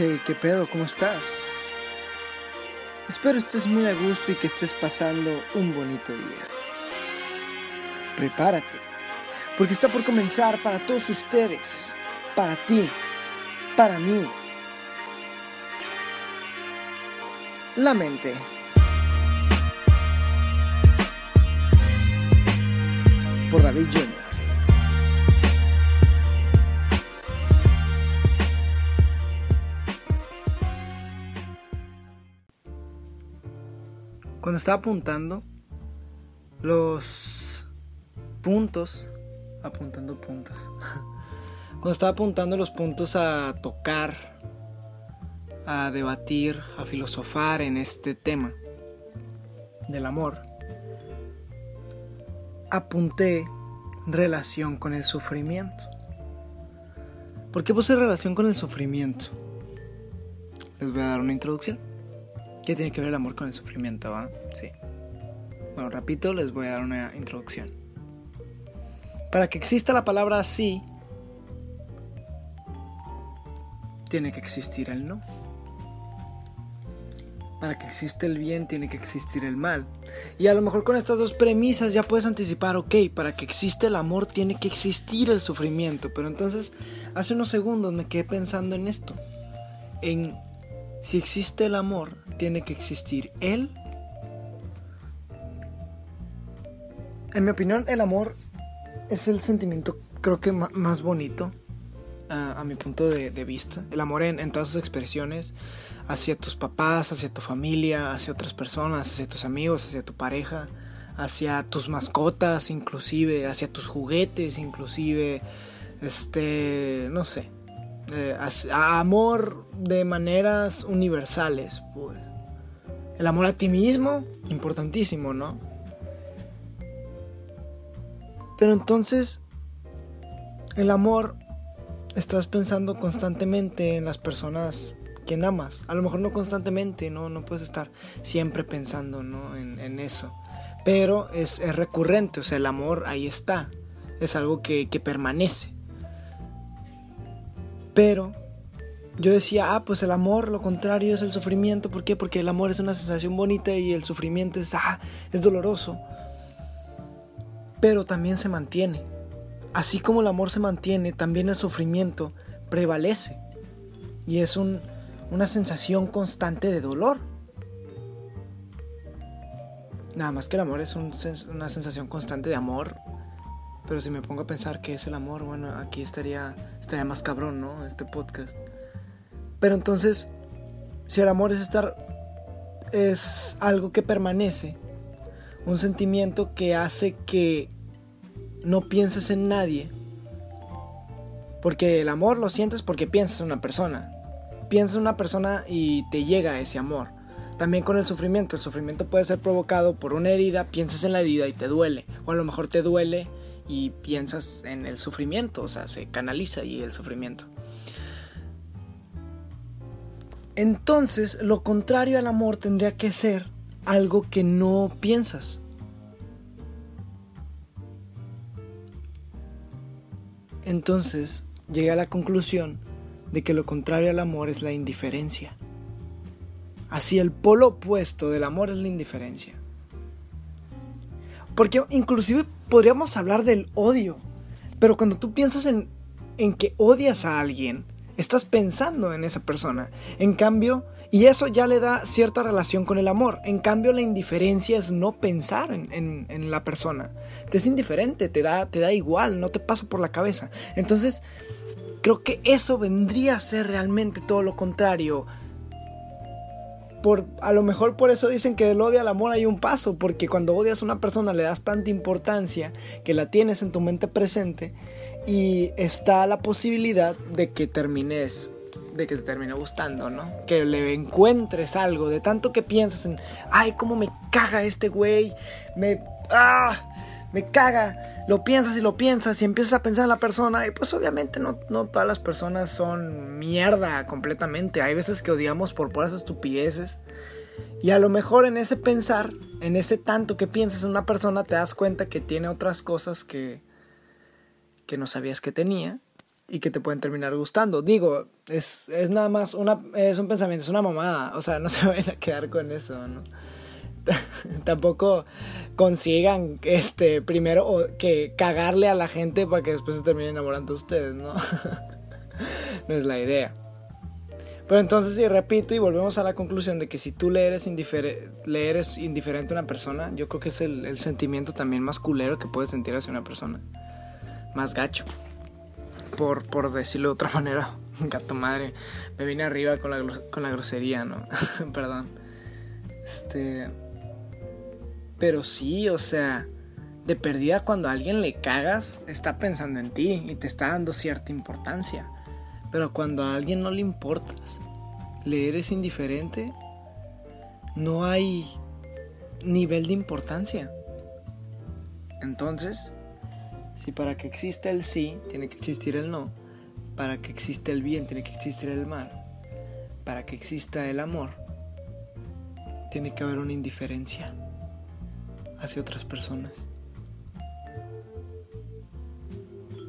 ¿qué pedo? ¿Cómo estás? Espero estés muy a gusto y que estés pasando un bonito día. Prepárate, porque está por comenzar para todos ustedes, para ti, para mí. La mente. Por David Jr. Cuando estaba apuntando los puntos, apuntando puntos, cuando estaba apuntando los puntos a tocar, a debatir, a filosofar en este tema del amor, apunté relación con el sufrimiento. ¿Por qué puse relación con el sufrimiento? Les voy a dar una introducción. ¿Qué tiene que ver el amor con el sufrimiento? ¿va? Sí. Bueno, repito, les voy a dar una introducción. Para que exista la palabra así, tiene que existir el no. Para que exista el bien, tiene que existir el mal. Y a lo mejor con estas dos premisas ya puedes anticipar, ok, para que exista el amor, tiene que existir el sufrimiento. Pero entonces, hace unos segundos me quedé pensando en esto. En si existe el amor, tiene que existir él. En mi opinión, el amor es el sentimiento creo que más bonito a, mi punto de, vista. El amor en, todas sus expresiones, hacia tus papás, hacia tu familia, hacia otras personas, hacia tus amigos, hacia tu pareja, hacia tus mascotas inclusive, hacia tus juguetes inclusive, este, no sé. Eh, amor de maneras universales, pues. El amor a ti mismo, importantísimo, ¿no? Pero entonces, el amor, estás pensando constantemente en las personas que amas. A lo mejor no constantemente, no, no puedes estar siempre pensando ¿no? en, eso. Pero es, recurrente, o sea, el amor ahí está. Es algo que permanece. Pero yo decía, ah, pues el amor, lo contrario es el sufrimiento. ¿Por qué? Porque el amor es una sensación bonita y el sufrimiento es, ah, es doloroso. Pero también se mantiene. Así como el amor se mantiene, también el sufrimiento prevalece. Y es una sensación constante de dolor. Nada más que el amor es una sensación constante de amor pero si me pongo a pensar qué es el amor, bueno, aquí estaría, estaría más cabrón, ¿no? Este podcast. Pero entonces, si el amor es estar, es algo que permanece, un sentimiento que hace que no pienses en nadie, porque el amor lo sientes porque piensas en una persona. Piensas en una persona y te llega ese amor. También con el sufrimiento. El sufrimiento puede ser provocado por una herida, piensas en la herida y te duele. O a lo mejor te duele y piensas en el sufrimiento, o sea, se canaliza ahí el sufrimiento. Entonces, lo contrario al amor tendría que ser algo que no piensas. Entonces, llegué a la conclusión de que lo contrario al amor es la indiferencia. Así el polo opuesto del amor es la indiferencia. Porque inclusive podríamos hablar del odio. Pero cuando tú piensas en, en que odias a alguien, estás pensando en esa persona. En cambio, y eso ya le da cierta relación con el amor. En cambio, la indiferencia es no pensar en, en, la persona. Te es indiferente, te da, te da igual, no te pasa por la cabeza. Entonces, creo que eso vendría a ser realmente todo lo contrario por, a lo mejor por eso dicen que del odio al amor hay un paso, porque cuando odias a una persona le das tanta importancia que la tienes en tu mente presente y está la posibilidad de que termines, de que te termine gustando, ¿no? Que le encuentres algo, de tanto que piensas en, ay, cómo me caga este güey, me... ¡Ah! me caga. Lo piensas y lo piensas y empiezas a pensar en la persona. Y pues obviamente no, no todas las personas son mierda completamente. Hay veces que odiamos por puras estupideces. Y a lo mejor en ese pensar, en ese tanto que piensas en una persona, te das cuenta que tiene otras cosas que, que no sabías que tenía. y que te pueden terminar gustando. Digo, es, es nada más una, es un pensamiento, es una mamada. O sea, no se vayan a quedar con eso, ¿no? Tampoco consigan este primero que cagarle a la gente para que después se terminen enamorando de ustedes, ¿no? no es la idea. Pero entonces, sí, repito y volvemos a la conclusión de que si tú le eres, le eres indiferente a una persona, yo creo que es el, el sentimiento también más culero que puedes sentir hacia una persona. Más gacho por, por decirlo de otra manera. Gato madre, me vine arriba con la, con la grosería, ¿no? Perdón. Este. Pero sí, o sea, de perdida cuando a alguien le cagas, está pensando en ti y te está dando cierta importancia. Pero cuando a alguien no le importas, le eres indiferente, no hay nivel de importancia. Entonces, si para que exista el sí, tiene que existir el no. Para que exista el bien, tiene que existir el mal. Para que exista el amor, tiene que haber una indiferencia hacia otras personas.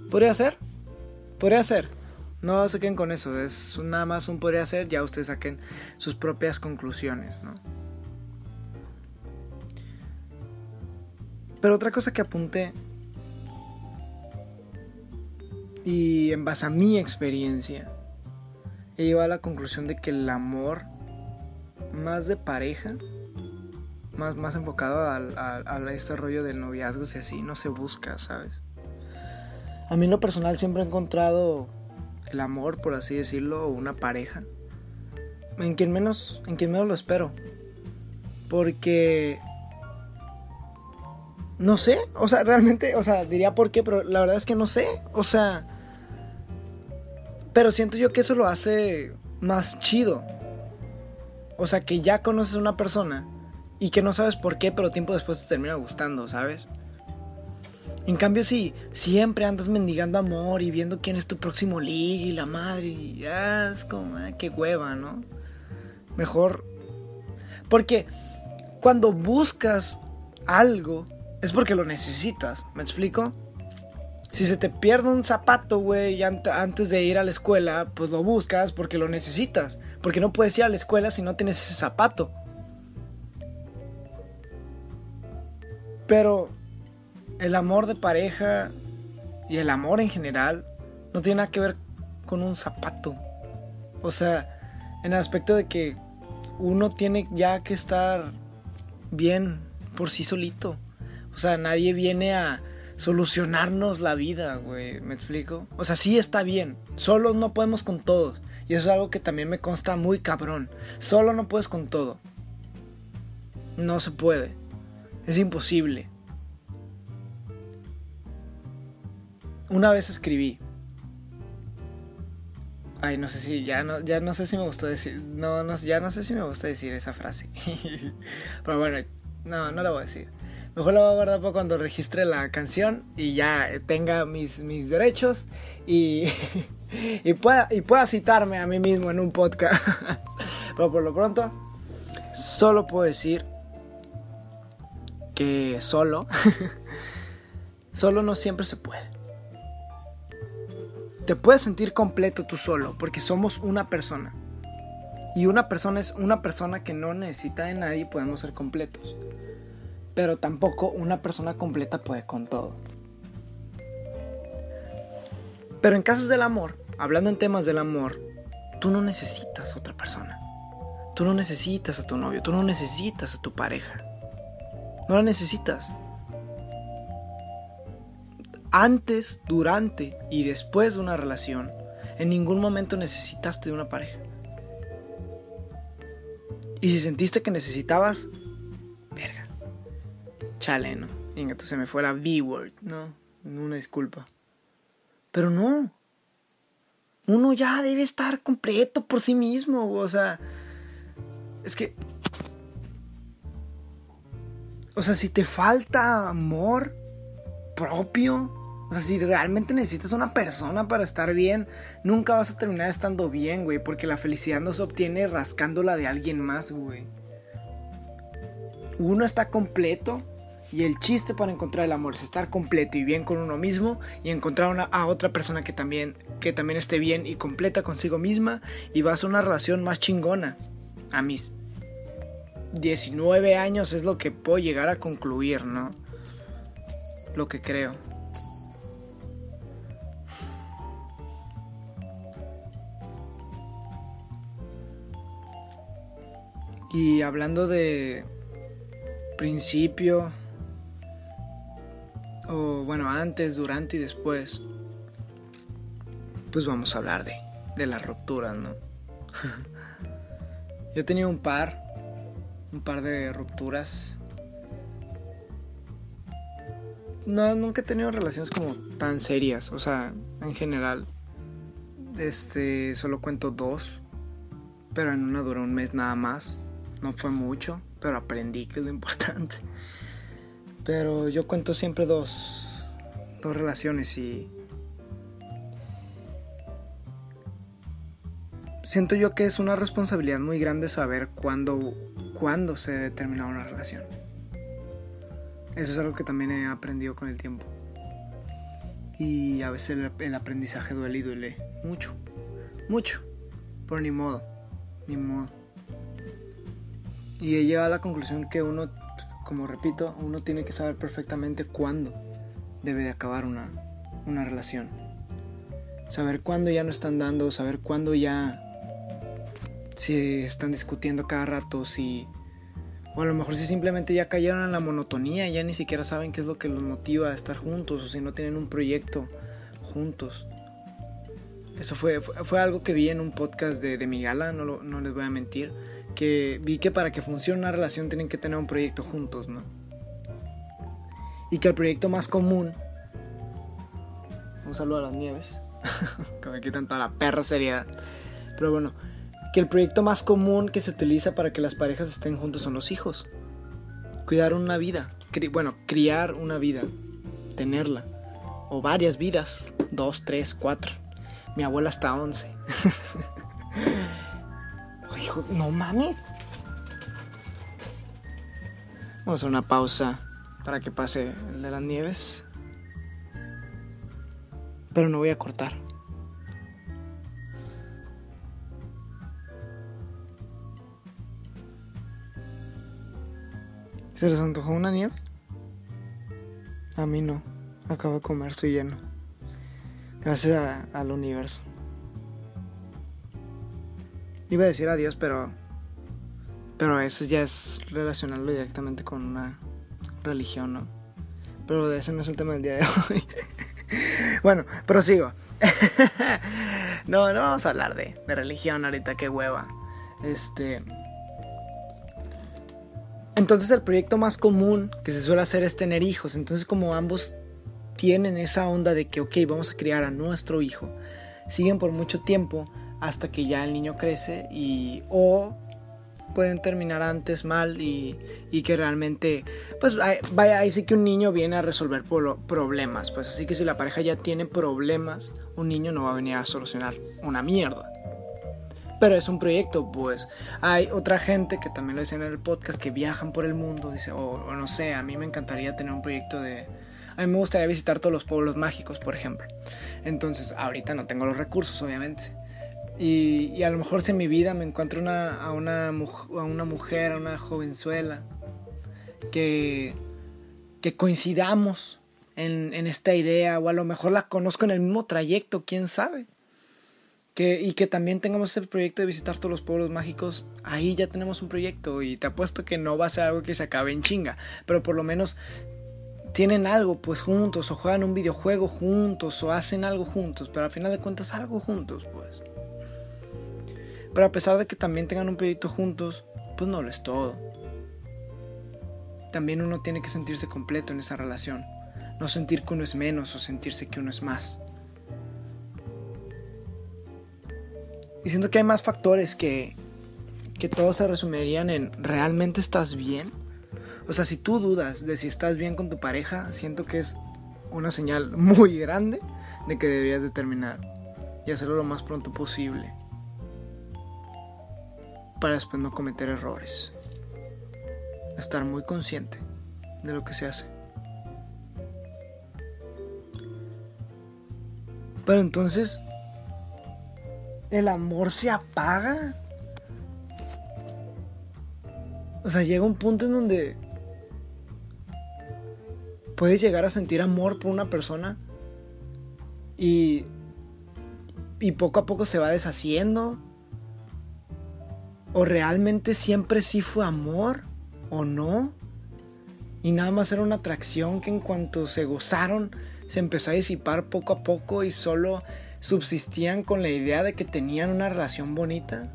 ¿Podría ser? Podría ser. No se queden con eso. Es nada más un podría ser. Ya ustedes saquen sus propias conclusiones, ¿no? Pero otra cosa que apunté y en base a mi experiencia, he llegado a la conclusión de que el amor más de pareja, más, más enfocado al, a este rollo del noviazgo y así, no se busca, ¿sabes? A mí en lo personal siempre he encontrado el amor, por así decirlo, una pareja, en quien menos, en quien menos lo espero. Porque no sé, o sea, realmente, o sea, diría por qué, pero la verdad es que no sé, o sea, pero siento yo que eso lo hace más chido. O sea, que ya conoces a una persona y que no sabes por qué, pero tiempo después te termina gustando, ¿sabes? En cambio, si siempre andas mendigando amor y viendo quién es tu próximo ligue y la madre, y es como, ah, qué hueva, ¿no? Mejor. Porque cuando buscas algo, es porque lo necesitas, ¿me explico? Si se te pierde un zapato, güey, antes de ir a la escuela, pues lo buscas porque lo necesitas. Porque no puedes ir a la escuela si no tienes ese zapato. Pero el amor de pareja y el amor en general no tiene nada que ver con un zapato. O sea, en el aspecto de que uno tiene ya que estar bien por sí solito. O sea, nadie viene a solucionarnos la vida, güey. ¿Me explico? O sea, sí está bien. Solo no podemos con todo. Y eso es algo que también me consta muy cabrón. Solo no puedes con todo. No se puede. Es imposible. Una vez escribí. Ay, no sé si ya no, ya no sé si me gusta decir. No, no, ya no sé si me gusta decir esa frase. Pero bueno, no, no la voy a decir. Mejor lo voy a guardar para cuando registre la canción y ya tenga mis, mis derechos y, y, pueda, y pueda citarme a mí mismo en un podcast. Pero por lo pronto, solo puedo decir solo, solo no siempre se puede. Te puedes sentir completo tú solo, porque somos una persona. Y una persona es una persona que no necesita de nadie podemos ser completos pero tampoco una persona completa puede con todo. Pero en casos del amor, hablando en temas del amor, tú no necesitas a otra persona. Tú no necesitas a tu novio, tú no necesitas a tu pareja. No la necesitas. Antes, durante y después de una relación, en ningún momento necesitaste de una pareja. Y si sentiste que necesitabas, verga, chale, ¿no? Y entonces se me fue la V-word, ¿no? Una disculpa. Pero no. Uno ya debe estar completo por sí mismo, o sea, es que o sea, si te falta amor propio, o sea, si realmente necesitas una persona para estar bien, nunca vas a terminar estando bien, güey, porque la felicidad no se obtiene rascándola de alguien más, güey. Uno está completo Y el chiste para encontrar el amor es estar completo y bien con uno mismo y encontrar una, a otra persona que también, que también esté bien y completa consigo misma y va a una relación más chingona. A mis 19 años es lo que puedo llegar a concluir, ¿no? Lo que creo. Y hablando de principio, o bueno, antes, durante y después, pues vamos a hablar de, de las rupturas, ¿no? Yo tenido un par, un par de rupturas. No, nunca he tenido relaciones como tan serias, o sea, en general, este, solo cuento dos, pero en una duró un mes nada más. No fue mucho, pero aprendí que es lo importante. Pero yo cuento siempre dos, dos relaciones y siento yo que es una responsabilidad muy grande saber cuándo, cuándo se debe terminar una relación. Eso es algo que también he aprendido con el tiempo. Y a veces el, aprendizaje duele y duele mucho, mucho. Pero ni modo, ni modo. Y he llegado a la conclusión que uno, como repito, uno tiene que saber perfectamente cuándo debe de acabar una, una relación. Saber cuándo ya no están dando, saber cuándo ya si están discutiendo cada rato, si... O a lo mejor si simplemente ya cayeron en la monotonía, ya ni siquiera saben qué es lo que los motiva a estar juntos, o si no tienen un proyecto juntos. Eso fue, fue, algo que vi en un podcast de, de Migala, no, no les voy a mentir que vi que para que funcione una relación tienen que tener un proyecto juntos, ¿no? Y que el proyecto más común... Un saludo a las nieves, que me quitan toda la perra seriedad. Pero bueno, que el proyecto más común que se utiliza para que las parejas estén juntos son los hijos. Cuidar una vida, bueno, criar una vida, tenerla. O varias vidas, dos, tres, cuatro. Mi abuela hasta once. Hijo, no mames. Vamos a hacer una pausa para que pase el de las nieves. Pero no voy a cortar. ¿Se les antojó una nieve? A mí no. Acabo de comer, estoy lleno. Gracias al universo. Iba a decir adiós, pero. Pero eso ya es relacionarlo directamente con una religión, ¿no? Pero ese no es el tema del día de hoy. bueno, prosigo. no, no vamos a hablar de, de religión ahorita, qué hueva. Este. Entonces el proyecto más común que se suele hacer es tener hijos. Entonces como ambos tienen esa onda de que, ok, vamos a criar a nuestro hijo, siguen por mucho tiempo, hasta que ya el niño crece y o pueden terminar antes mal y, y que realmente pues vaya ahí sí que un niño viene a resolver problemas pues así que si la pareja ya tiene problemas un niño no va a venir a solucionar una mierda pero es un proyecto pues. Hay otra gente que también lo dicen en el podcast que viajan por el mundo dice o no sé a mí me encantaría tener un proyecto de a mí me gustaría visitar todos los pueblos mágicos por ejemplo. Entonces ahorita no tengo los recursos obviamente. Y, a lo mejor si en mi vida me encuentro una, a, una, a una mujer, a una jovenzuela, que, que coincidamos en, en, esta idea, o a lo mejor la conozco en el mismo trayecto, quién sabe. Que, y que también tengamos ese proyecto de visitar todos los pueblos mágicos, ahí ya tenemos un proyecto y te apuesto que no va a ser algo que se acabe en chinga, pero por lo menos tienen algo pues juntos o juegan un videojuego juntos o hacen algo juntos, pero al final de cuentas algo juntos pues. Pero a pesar de que también tengan un proyecto juntos, pues no lo es todo. También uno tiene que sentirse completo en esa relación. No sentir que uno es menos o sentirse que uno es más. Y siento que hay más factores que, que todos se resumirían en ¿realmente estás bien? O sea, si tú dudas de si estás bien con tu pareja, siento que es una señal muy grande de que deberías de terminar y hacerlo lo más pronto posible para después no cometer errores. Estar muy consciente de lo que se hace. Pero entonces, ¿el amor se apaga? O sea, llega un punto en donde puedes llegar a sentir amor por una persona y, y poco a poco se va deshaciendo. O realmente siempre sí fue amor o no. Y nada más era una atracción que en cuanto se gozaron se empezó a disipar poco a poco y solo subsistían con la idea de que tenían una relación bonita.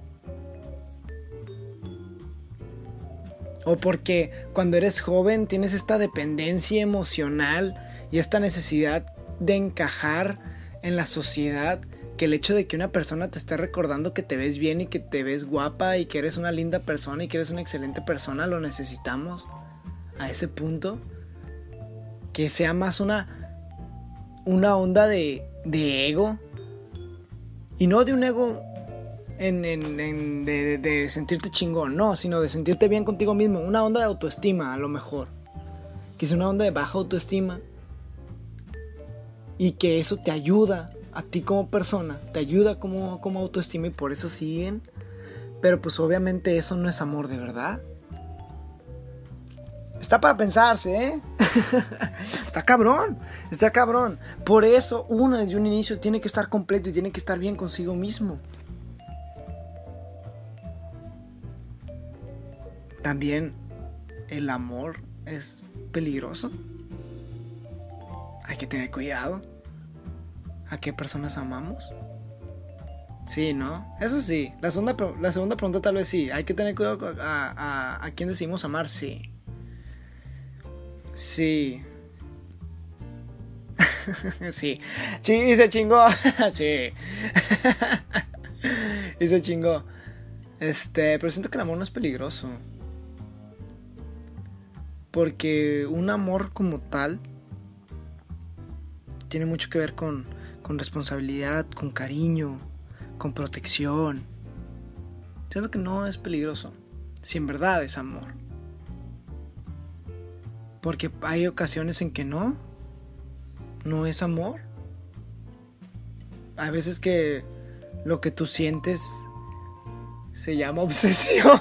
O porque cuando eres joven tienes esta dependencia emocional y esta necesidad de encajar en la sociedad que el hecho de que una persona te esté recordando que te ves bien y que te ves guapa y que eres una linda persona y que eres una excelente persona, lo necesitamos a ese punto. Que sea más una, una onda de, de ego. Y no de un ego en, de, sentirte chingón, no, sino de sentirte bien contigo mismo. Una onda de autoestima, a lo mejor. Que es una onda de baja autoestima. Y que eso te ayuda a ti como persona, te ayuda como, como autoestima y por eso siguen. Pero pues obviamente eso no es amor de verdad. Está para pensarse, ¿eh? está cabrón, está cabrón. Por eso uno desde un inicio tiene que estar completo y tiene que estar bien consigo mismo. También el amor es peligroso. Hay que tener cuidado. ¿A qué personas amamos? Sí, ¿no? Eso sí. La segunda, la segunda pregunta tal vez sí. Hay que tener cuidado a, a, quién decimos amar, sí. Sí. sí. Sí, y se chingó. sí. y se chingó. Este, pero siento que el amor no es peligroso. Porque un amor como tal tiene mucho que ver con, con responsabilidad, con cariño, con protección. Siento que no es peligroso, si en verdad es amor. Porque hay ocasiones en que no, no es amor. Hay veces que lo que tú sientes se llama obsesión.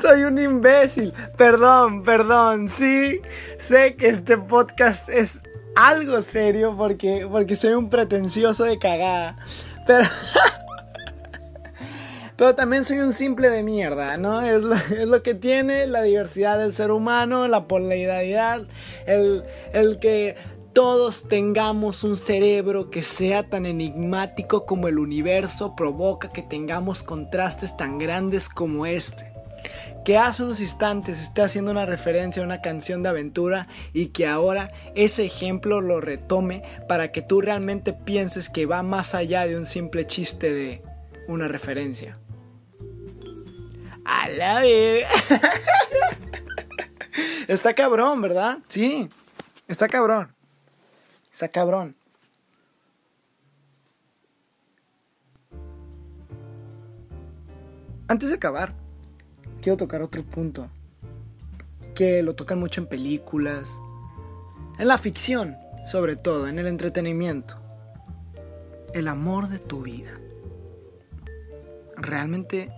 Soy un imbécil. Perdón, perdón. Sí, sé que este podcast es algo serio porque, porque soy un pretencioso de cagada. Pero... Pero también soy un simple de mierda, ¿no? Es lo, es lo, que tiene la diversidad del ser humano, la polaridad, el, el que todos tengamos un cerebro que sea tan enigmático como el universo provoca que tengamos contrastes tan grandes como este que hace unos instantes esté haciendo una referencia a una canción de aventura y que ahora ese ejemplo lo retome para que tú realmente pienses que va más allá de un simple chiste de una referencia. A la vez. Está cabrón, ¿verdad? Sí, está cabrón. Está cabrón. Antes de acabar, quiero tocar otro punto. Que lo tocan mucho en películas. En la ficción, sobre todo, en el entretenimiento. El amor de tu vida. Realmente...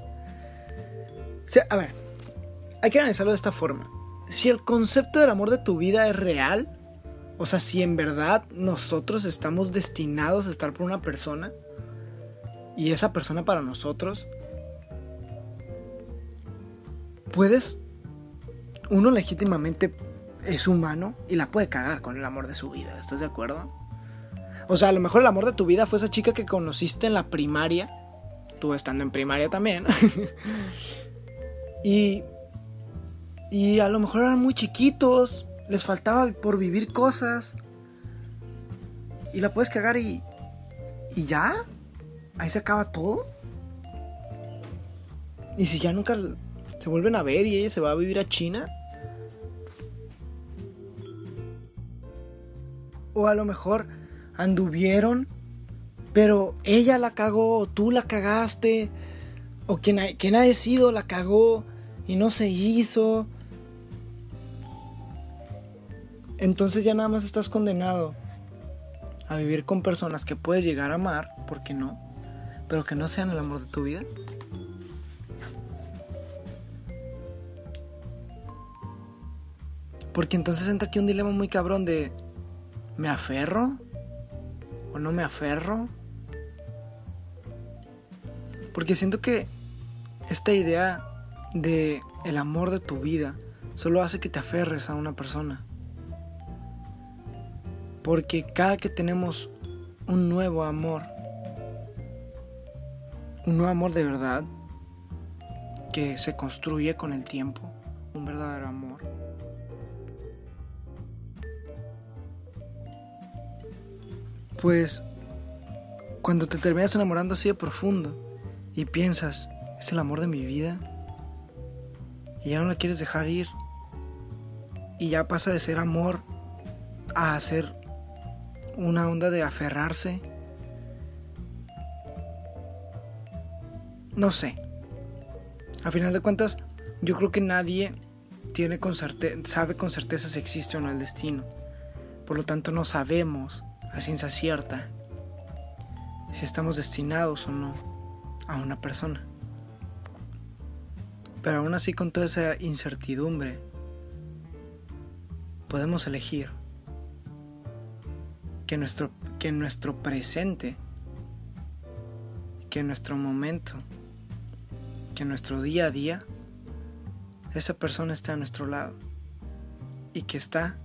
a ver, hay que analizarlo de esta forma. Si el concepto del amor de tu vida es real, o sea, si en verdad nosotros estamos destinados a estar por una persona, y esa persona para nosotros puedes, uno legítimamente es humano y la puede cagar con el amor de su vida, ¿estás de acuerdo? O sea, a lo mejor el amor de tu vida fue esa chica que conociste en la primaria, tú estando en primaria también, y, y a lo mejor eran muy chiquitos, les faltaba por vivir cosas, y la puedes cagar y, y ya, ahí se acaba todo. Y si ya nunca se vuelven a ver y ella se va a vivir a China. O a lo mejor anduvieron, pero ella la cagó, tú la cagaste, o quien, quien haya sido la cagó y no se hizo. entonces ya nada más estás condenado a vivir con personas que puedes llegar a amar, ¿por qué no? Pero que no sean el amor de tu vida. Porque entonces entra aquí un dilema muy cabrón de ¿me aferro? ¿O no me aferro? Porque siento que esta idea de el amor de tu vida solo hace que te aferres a una persona. Porque cada que tenemos un nuevo amor, un nuevo amor de verdad, que se construye con el tiempo, un verdadero amor, Pues cuando te terminas enamorando así de profundo y piensas, es el amor de mi vida, y ya no la quieres dejar ir, y ya pasa de ser amor a ser una onda de aferrarse. No sé. A final de cuentas, yo creo que nadie tiene con sabe con certeza si existe o no el destino. Por lo tanto, no sabemos a ciencia cierta si estamos destinados o no a una persona. Pero aún así con toda esa incertidumbre, podemos elegir que nuestro, que nuestro presente, que nuestro momento, que nuestro día a día, esa persona está a nuestro lado y que está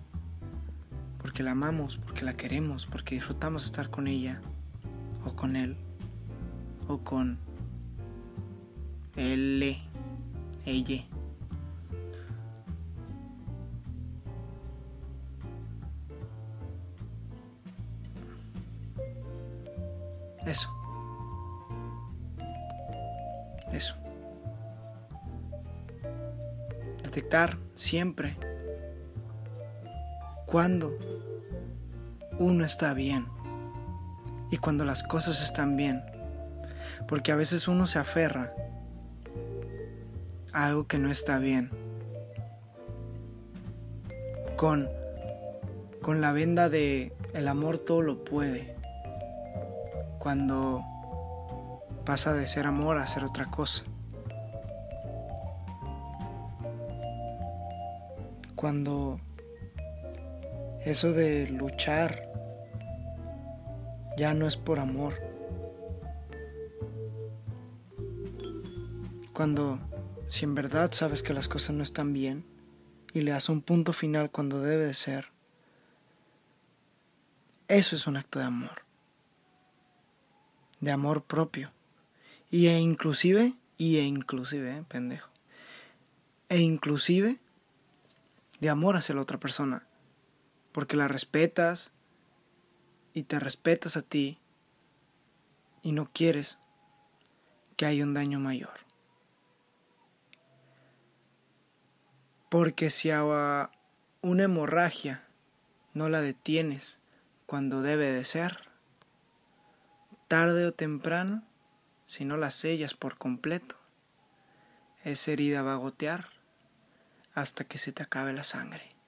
porque la amamos, porque la queremos, porque disfrutamos estar con ella o con él o con él, ella. Eso. Eso. Detectar siempre cuando uno está bien y cuando las cosas están bien. Porque a veces uno se aferra algo que no está bien. Con, con la venda de el amor todo lo puede. Cuando pasa de ser amor a ser otra cosa. Cuando eso de luchar ya no es por amor. Cuando, si en verdad sabes que las cosas no están bien y le das un punto final cuando debe de ser, eso es un acto de amor. De amor propio. Y e inclusive, y e inclusive, eh, pendejo. E inclusive de amor hacia la otra persona porque la respetas y te respetas a ti y no quieres que haya un daño mayor. Porque si a una hemorragia no la detienes cuando debe de ser, tarde o temprano, si no la sellas por completo, esa herida va a gotear hasta que se te acabe la sangre.